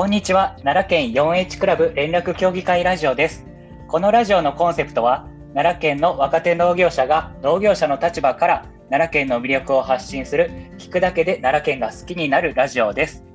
こんにちは。奈良県 4H クラブ連絡協議会ラジオです。このラジオのコンセプトは、奈良県の若手農業者が農業者の立場から奈良県の魅力を発信する、聞くだけで奈良県が好きになるラジオです。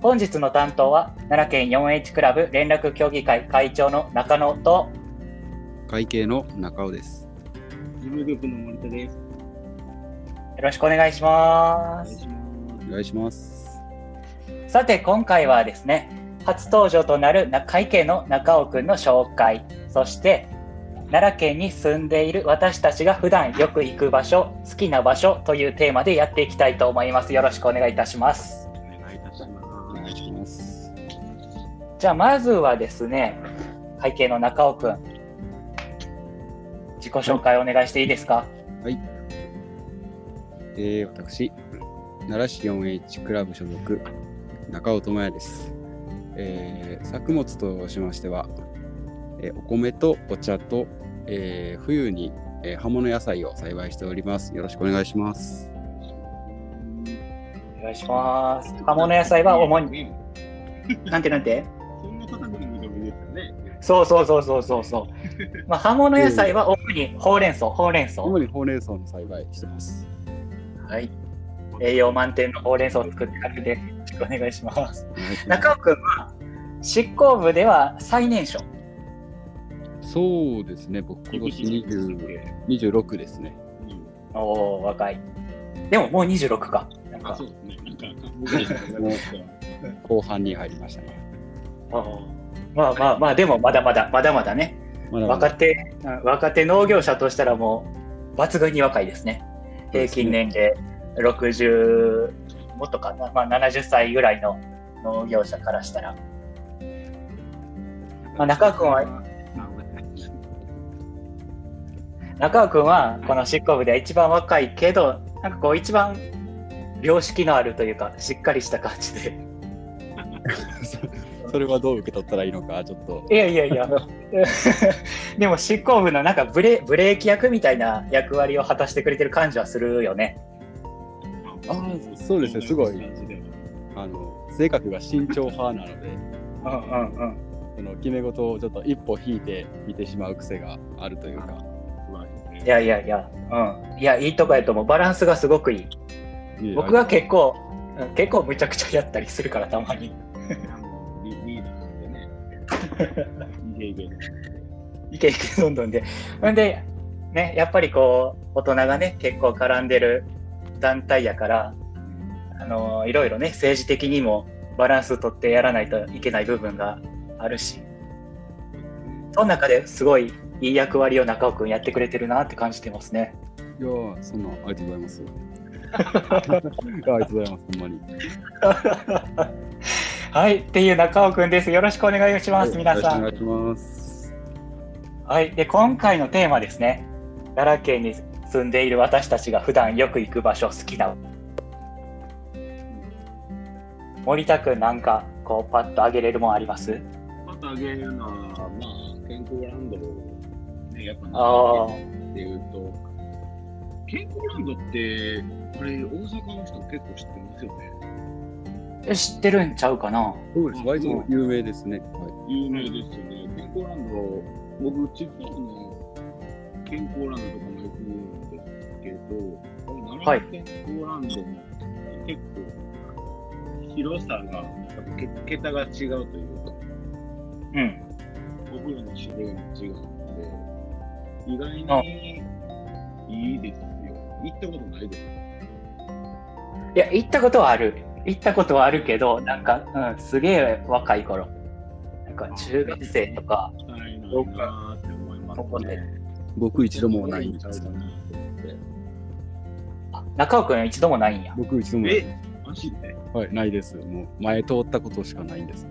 本日の担当は、奈良県 4H クラブ連絡協議会会長の中野と、会計の中尾です。事務局の森田です。よろしくお願いします。お願いします。さて今回はですね初登場となるな会計の中尾くんの紹介そして奈良県に住んでいる私たちが普段よく行く場所好きな場所というテーマでやっていきたいと思いますよろしくお願いいたしますお願いいた。します。じゃあまずはですね会計の中尾くん自己紹介お願いしていいですか？はい。えー、私、奈良市 4H クラブ所属、中尾智也です。えー、作物としましては、えーお米とお茶と、えー冬に、えー葉物野菜を栽培しております。よろしくお願いします。お願いします葉物野菜は主にに。なんてなんて？そんな方でも認めですよね。そうそうそうそうそうそう。まあ、葉物野菜は主にほうれん草、ほうれん草。主にほうれん草の栽培してます。はい。栄養満点のほうれん草を作ってあるんで、よろしくお願いします。中尾くんは執行部では最年少。そうですね、僕今年20 26ですね。うんおお、若い。でももう26か。なんあ、かそうですね。なんか、後半に入りましたね。まあまあまあ、でもまだまだ、まだまだね。まだまだ若手、うん若手農業者としたらもう抜群に若いですね。平均年齢60、もっとかな、まあ、70歳ぐらいの農業者からしたら。まあ中尾君は中尾君はこの執行部では一番若いけどなんかこう一番良識のあるというかしっかりした感じで それはどう受け取ったらいいのか、ちょっと。いやいやいやでも執行部のなんかブレブレーキ役みたいな役割を果たしてくれてる感じはするよねあそうですね。すごい。あの性格が慎重派なので、うんうんうんその決め事をちょっと一歩引いて見てしまう癖があるというか、いやいやいや。うんいやいいとこやと思う。バランスがすごくいい。僕は結構うん結構むちゃくちゃやったりするからたまに。リリーダーね。いけいけ。いけいけどんどんで。ほんで、ね、やっぱりこう、大人がね、結構絡んでる団体やから、あのいろいろね、政治的にもバランス取ってやらないといけない部分があるし、その中ですごいいい役割を中尾くんやってくれてるなって感じてますね。いやーそんなありがとうございます。ありがとうございます、ほんまに。はい、っていう中尾くんです。よろしくお願いします、皆さん。お願いします。はい、で今回のテーマですね奈良県に住んでいる私たちが普段よく行く場所好きな森田君なんかこうパッと挙げれるもんあります？またあげるのは、まあ、健康ランド、ね、やっぱああっていうと、健康ランドって、あれ、大阪の人結構知ってますよね。え知ってるんちゃうかな？そうです、割と有名ですね。は有名ですよね。健康ランド、僕、地方の健康ランドとかもよくですけど、はい。奈良健康ランドも結構、広さが、やっぱけ桁が違うというか、うん。僕らの種類も違うので、意外あ。にいいですよ。行ったことないです。いや行ったことはある。行ったことはあるけどなんか、うん、すげえ若い頃。なんか中学生とかないなーって思いますね。い、僕一度もないんんです中尾君一度もないんや僕一度もないえマジで？はい、ないです。もう前通ったことしかないんです。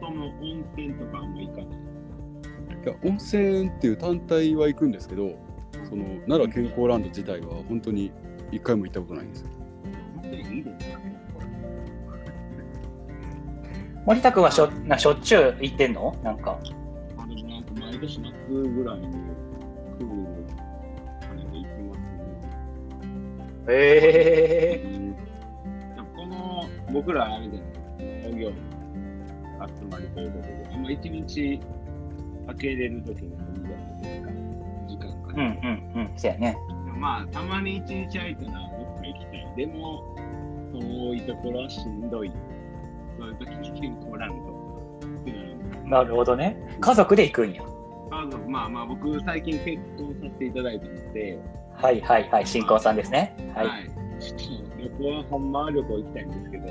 その温泉とかあんま行かない。いや温泉っていう単体は行くんですけど、その奈良健康ランド自体は本当に一回も行ったことないんですよ。いいですか森田君はしょなしょっちゅう行ってんの？なんかあでもなんか毎年夏ぐらいにね。へえこの僕らあれじゃない農業集まりということで、まあ、一日開けれる時にいいじゃないですか、時間が。うんうんうん。そうやね。まあ、たまに一日空いたらどっか行きたい。でも、遠いところはしんどい。そういう時に健康ランドなるほどね。家族で行くんや。家族、まあまあ、僕、最近結婚させていただいたので、はいはいはい。新婚さんですね。はい。ちょっと旅行はほんまは旅行行きたいんですけど、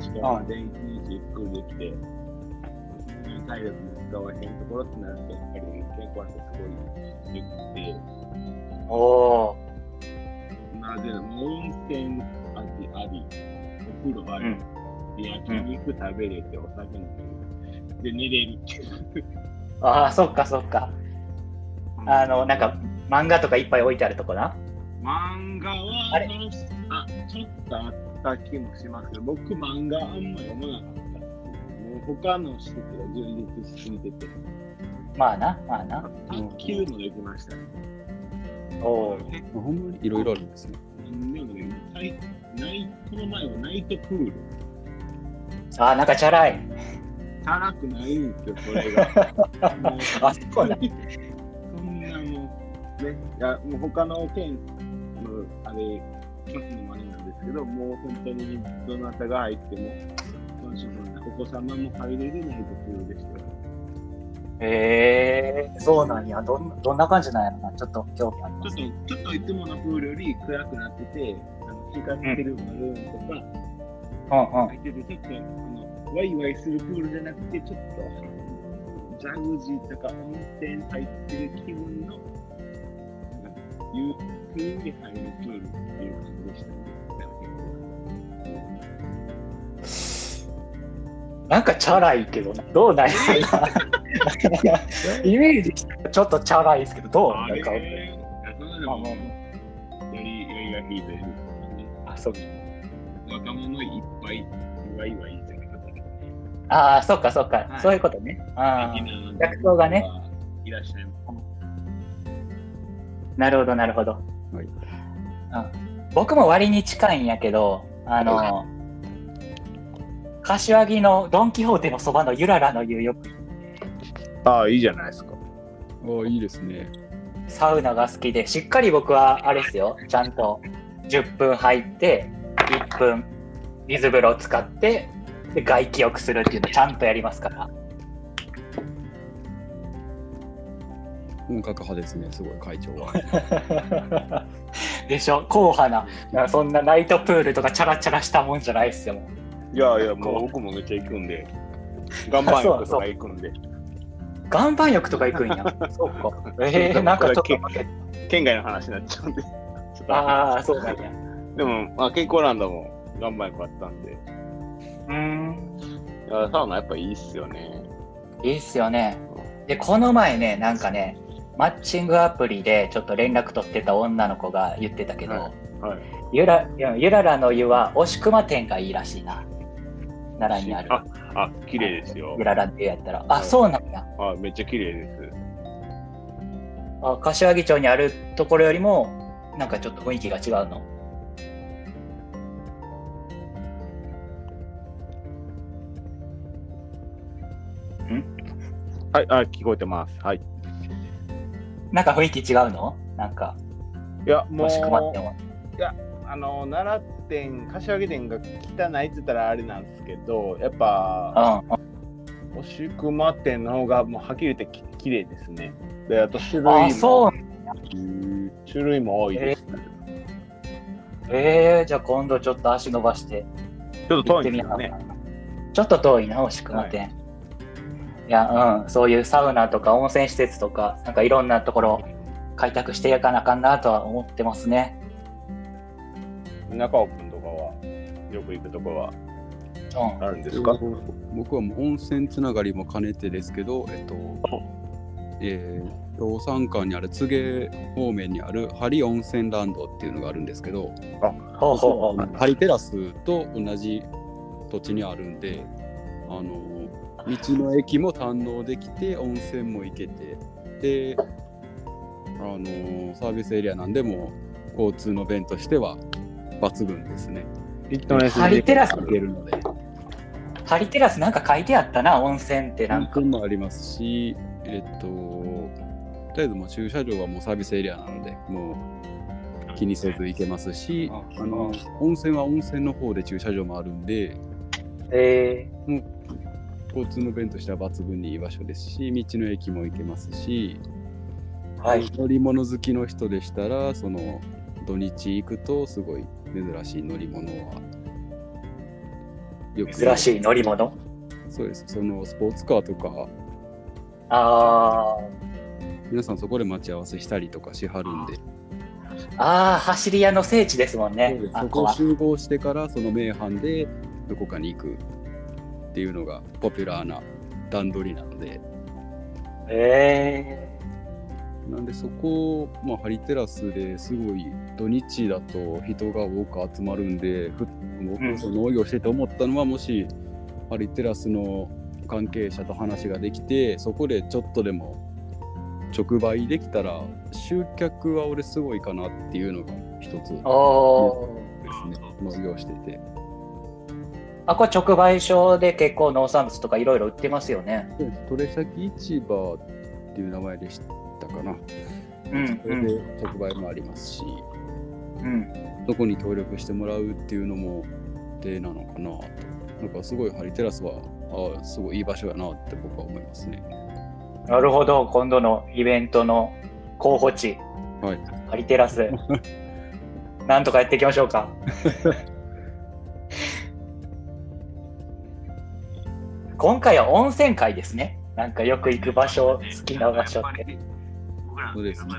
しかも全一日ゆっくりできて、体力も使わへんところってなると、やっぱり健康ランドすごいよくて、おおなぜなら温泉あり、あり、お風呂あり、うんで焼肉食べれて、お酒飲める。で、寝れる。ああ、そっかそっか。あの、なんか、漫画とかいっぱい置いてあるとこな？漫画はあれ？あ、ちょっとあった気もしますけど、僕漫画あんま読まなかったです。もう他の施設が充実しすぎてて、まあな、まあな。卓球もできましたね。おお。ねほんまにいろいろあるんですね。何でもね、ナイナイこの前はナイトプール。ああ、なんかチャラい。辛くないんですよ、これが。あ、そうだ。ね、いや、もう他の県の、あれ、一つのもあれなんですけど、もう本当にどなたが入っても、お子様も入れるナイトプールでしたよ。ええー、そうなんや。どんどんな感じなんやろな。ちょっと興味あります。ちょっと、ちょっといつものプールより暗くなってて、あの光ってるバルーンとかうんうん。入ってて、ちょっとあのワイワイするプールじゃなくて、ちょっとジャグジーとか温泉入ってる気分の、なんかゆっくり入るプールっていう感じでしたね。なんかチャラいけどな。どうなんやな。イメージちょっとチャラいですけど、どうなんか。いやそんなでも、あもうより、よりが引いてる、ね。あ、そう。若者いっぱい、ワイワイじゃなかったけどね。ああ、そっかそっか、はいそういうことね。あ好きな客層がね。いらっしゃいます。なるほど、なるほど。はいうん僕も割に近いんやけど、あの、柏木のドン・キホーテのそばのゆららの湯よくああ、いいじゃないですか。ああ、いいですね。サウナが好きで、しっかり僕はあれですよ、ちゃんと10分入って、1分水風呂使って、で外気浴するっていうのちゃんとやりますから。本格派ですね、すごい会長は。でしょ、硬派な、そんなナイトプールとかチャラチャラしたもんじゃないですよ。いやいや、もう僕もめっちゃ行くんで。岩盤浴とか行くんで。岩盤浴とか行くんや。そうか。えー、なんかちょっと負け県外の話になっちゃうんで。ちょっとああ、そうなんや。でも、まあ、健康ランドも岩盤浴あったんで。うーん、いやサウナやっぱいいっすよね。いいっすよね。で、この前ね、なんかね、マッチングアプリでちょっと連絡取ってた女の子が言ってたけど、はいはい。ゆらゆららの湯は押し熊店がいいらしいな。奈良にある。あ、あ、綺麗ですよゆ。ららの湯やったら。あ、はいそうなんや。あ、めっちゃ綺麗です。あ柏木町にあるところよりも、なんかちょっと雰囲気が違うの？はい、あ、聞こえてます。はい。なんか雰囲気違うの？なんか、いや、もう押し熊店は。あの奈良店、柏木店が汚いって言ったらあれなんですけど、やっぱ、うん。押し熊店の方がもうはっきり言ってき綺麗ですね。で、あと種あ、類そうも、種類も多いです。えー、じゃあ今度ちょっと足伸ばしてちょっと遠いんですよねな。。ちょっと遠いな、押し熊店。い、や、うん、そういうサウナとか温泉施設とか、なんかいろんなところ開拓していかなあかんなとは思ってますね。中尾君とかは、よく行くとこはうん。あるんですか？僕はもう温泉つながりも兼ねてですけど、えっと、えー、道産館にある柘植方面にある針温泉ランドっていうのがあるんですけど、ほうほうほう。ハリテラスと同じ土地にあるんで、あの道の駅も堪能できて、温泉も行けて、で、あのサービスエリアなんでも交通の便としては抜群ですね。ハリテラス行けるので。ハリテラスなんか書いてあったな、温泉ってなんか。温泉もありますし、えっと、とりあえずもう駐車場はもうサービスエリアなので、もう気にせず行けますし、ああの温泉は温泉の方で駐車場もあるん。で、え交通の便としては抜群にいい場所ですし、道の駅も行けますし、ー、はい。乗り物好きの人でしたら、その土日行くとすごい珍しい乗り物はよく。珍しい乗り物？そうです。そのスポーツカーとか、あ皆さんそこで待ち合わせしたりとかしはるんで、あ、ああ、走り屋の聖地ですもんねそこ集合してからその名阪でどこかに行くっていうのがポピュラーな段取りなので、えなんでそこ、まあ、ハリテラスですごい土日だと人が多く集まるんで、ふうん。僕農業してて思ったのは、もしハリテラスの関係者と話ができて、そこでちょっとでも直売できたら、集客は俺すごいかなっていうのが一つですね、農業してて。あ、これ直売所で結構農産物とかいろいろ売ってますよね。で取れ先市場っていう名前でしたかな。うんそれで直売もありますし、うん。どこに協力してもらうっていうのも手なのかなと。なんかすごいハリテラスは、ああ、すごいいい場所やなって僕は思いますね。なるほど。今度のイベントの候補地、はい。ハリテラス。なんとかやっていきましょうか。今回は温泉会ですね。なんかよく行く場所、好きな場所って。そうですね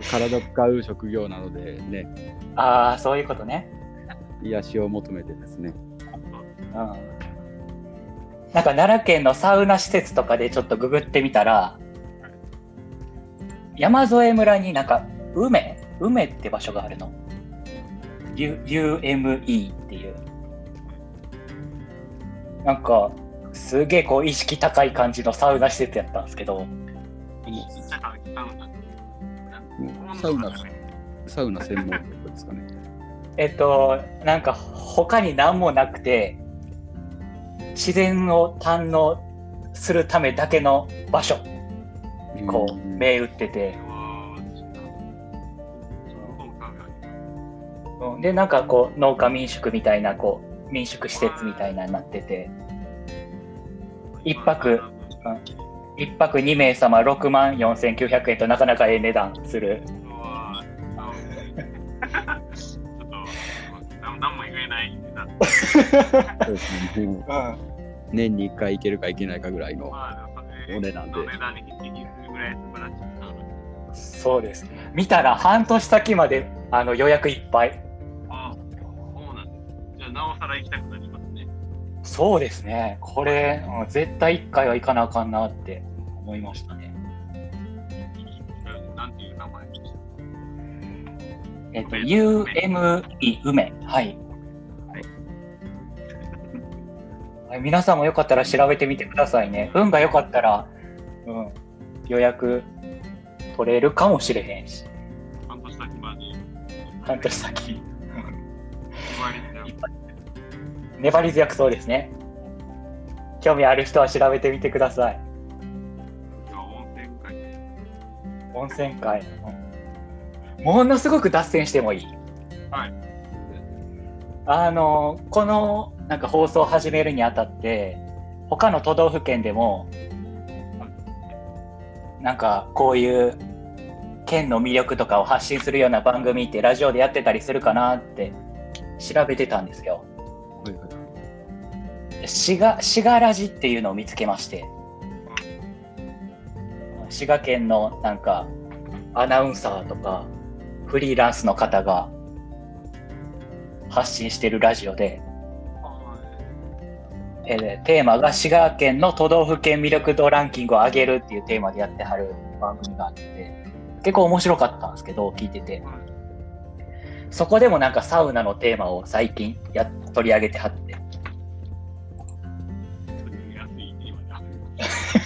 体使う職業なのでね、ああ、そういうことね。癒しを求めてですね。うん。なんか奈良県のサウナ施設とかでちょっとググってみたら、山添村になんか梅梅って場所があるの。U- UME っていう。なんか、すげえこう意識高い感じのサウナ施設やったんですけど、サウナ、サウナ専門ってことですかね。えっと、なんか他に何もなくて、自然を堪能するためだけの場所、こう、うん。銘打ってて、うん。で、なんかこう、農家民宿みたいな、こう、民宿施設みたいなになってて、一泊一泊2名様6万4900円となかなかええ値段する。ちょっと、何も言えないんだ。そうですね。年に1回行けるか行けないかぐらいの。お値段で。そうです。見たら半年先まであの予約いっぱい。なおさら行きたくなりますね。そうですね。これ、うん絶対1回は行かなあかんなって思いましたね。なんていう名前でした？えっと、UME 梅。はい。はい皆さんもよかったら調べてみてくださいね。運が良かったら、うん、予約取れるかもしれへんし。半年先まで。半年先。粘り強くそうですね。興味ある人は調べてみてください。温泉会で。温ものすごく脱線してもいい。はい。あの、このなんか放送を始めるにあたって、他の都道府県でも、なんかこういう県の魅力とかを発信するような番組ってラジオでやってたりするかなって調べてたんですよ。はいはい滋賀、滋賀ラジっていうのを見つけまして、滋賀県のなんかアナウンサーとかフリーランスの方が発信してるラジオで、えーテーマが滋賀県の都道府県魅力度ランキングを上げるっていうテーマでやってはる番組があって、結構面白かったんですけど、聞いてて。そこでもなんかサウナのテーマを最近や取り上げてはって。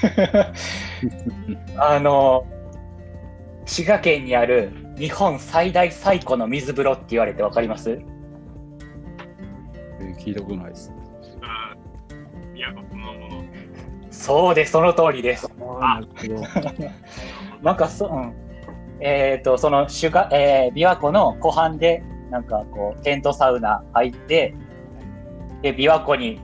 あの、滋賀県にある日本最大最古の水風呂って言われてわかります？えー聞いたことないです。そうです、その通りです。あ なんかそ、うん、えっ、と、その、主が、えー、琵琶湖の湖畔で、なんかこう、テントサウナ入って、で、琵琶湖に、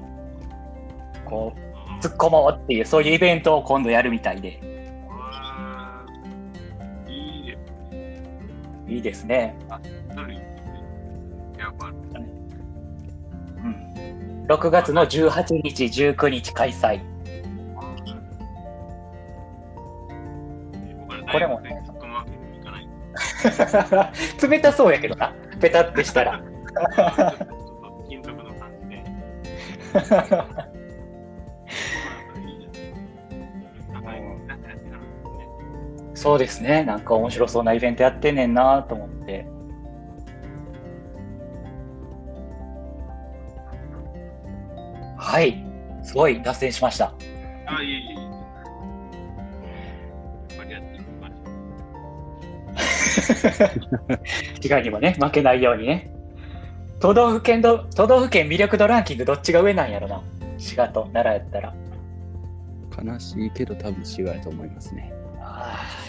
こう、突っ込もうっていう、そういうイベントを今度やるみたいで、いいです。ね。うん。6月の18日、19日開催。これもね。冷たそうやけどな、ペタってしたら。金属の感じで。そうですね、なんか面白そうなイベントやってんねんなと思って。はい、すごい脱線しました。あ、いえいえいっぱりやっていきましょう。違いにもね、負けないようにね。都道府県ど、都道府県魅力度ランキングどっちが上なんやろな。滋賀と奈良やったら。悲しいけど多分違うと思いますね。あー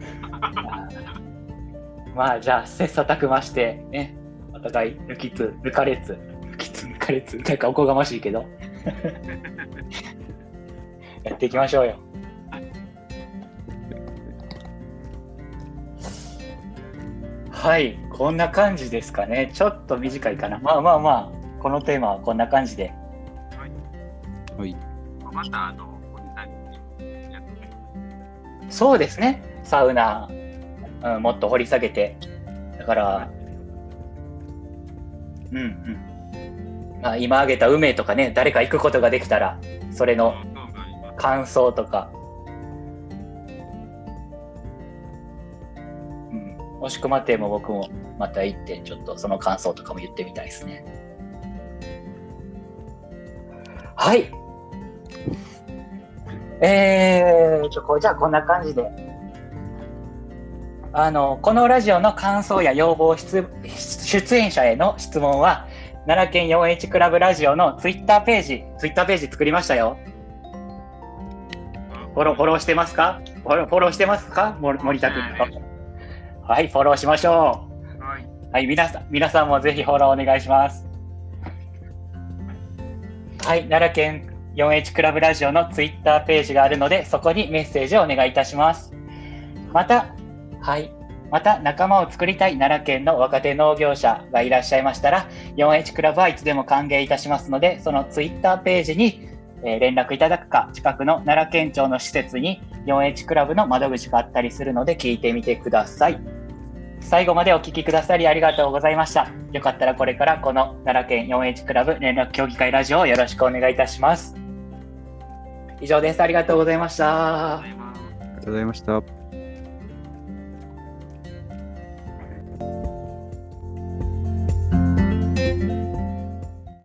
まあじゃあ切磋琢磨してねお互い抜きつ抜かれつ抜きつ抜かれつなんかおこがましいけど。やっていきましょうよ。はいこんな感じですかね。ちょっと短いかな。まあまあまあこのテーマはこんな感じで。はい。また、あの、おじさんにやってみます。そうですねサウナ、うん、もっと掘り下げてだからうんうん。まあ、今挙げた梅とかね、誰か行くことができたら、それの感想とか、うん、もしくまっても僕もまた行って、ちょっとその感想とかも言ってみたいですね。はい。えー、ちょこじゃあこんな感じで。あの、このラジオの感想や要望、出出演者への質問は、奈良県 4H クラブラジオのツイッターページ、ツイッターページ作りましたよ。フォロー、フォローしてますか？フォロー、フォローしてますか？森森田君はいはい、フォローしましょはい。う。はい、皆さん、皆さんもぜひフォローお願いします。はい、奈良県 4H クラブラジオのツイッターページがあるので、そこにメッセージをお願いいたします。また、はい。また仲間を作りたい奈良県の若手農業者がいらっしゃいましたら 4H クラブはいつでも歓迎いたしますのでそのツイッターページに、え連絡いただくか近くの奈良県庁の施設に 4H クラブの窓口があったりするので聞いてみてください最後までお聞きくださりありがとうございましたよかったらこれからこの奈良県 4H クラブ連絡協議会ラジオをよろしくお願いいたします以上ですありがとうございました。ありがとうございました。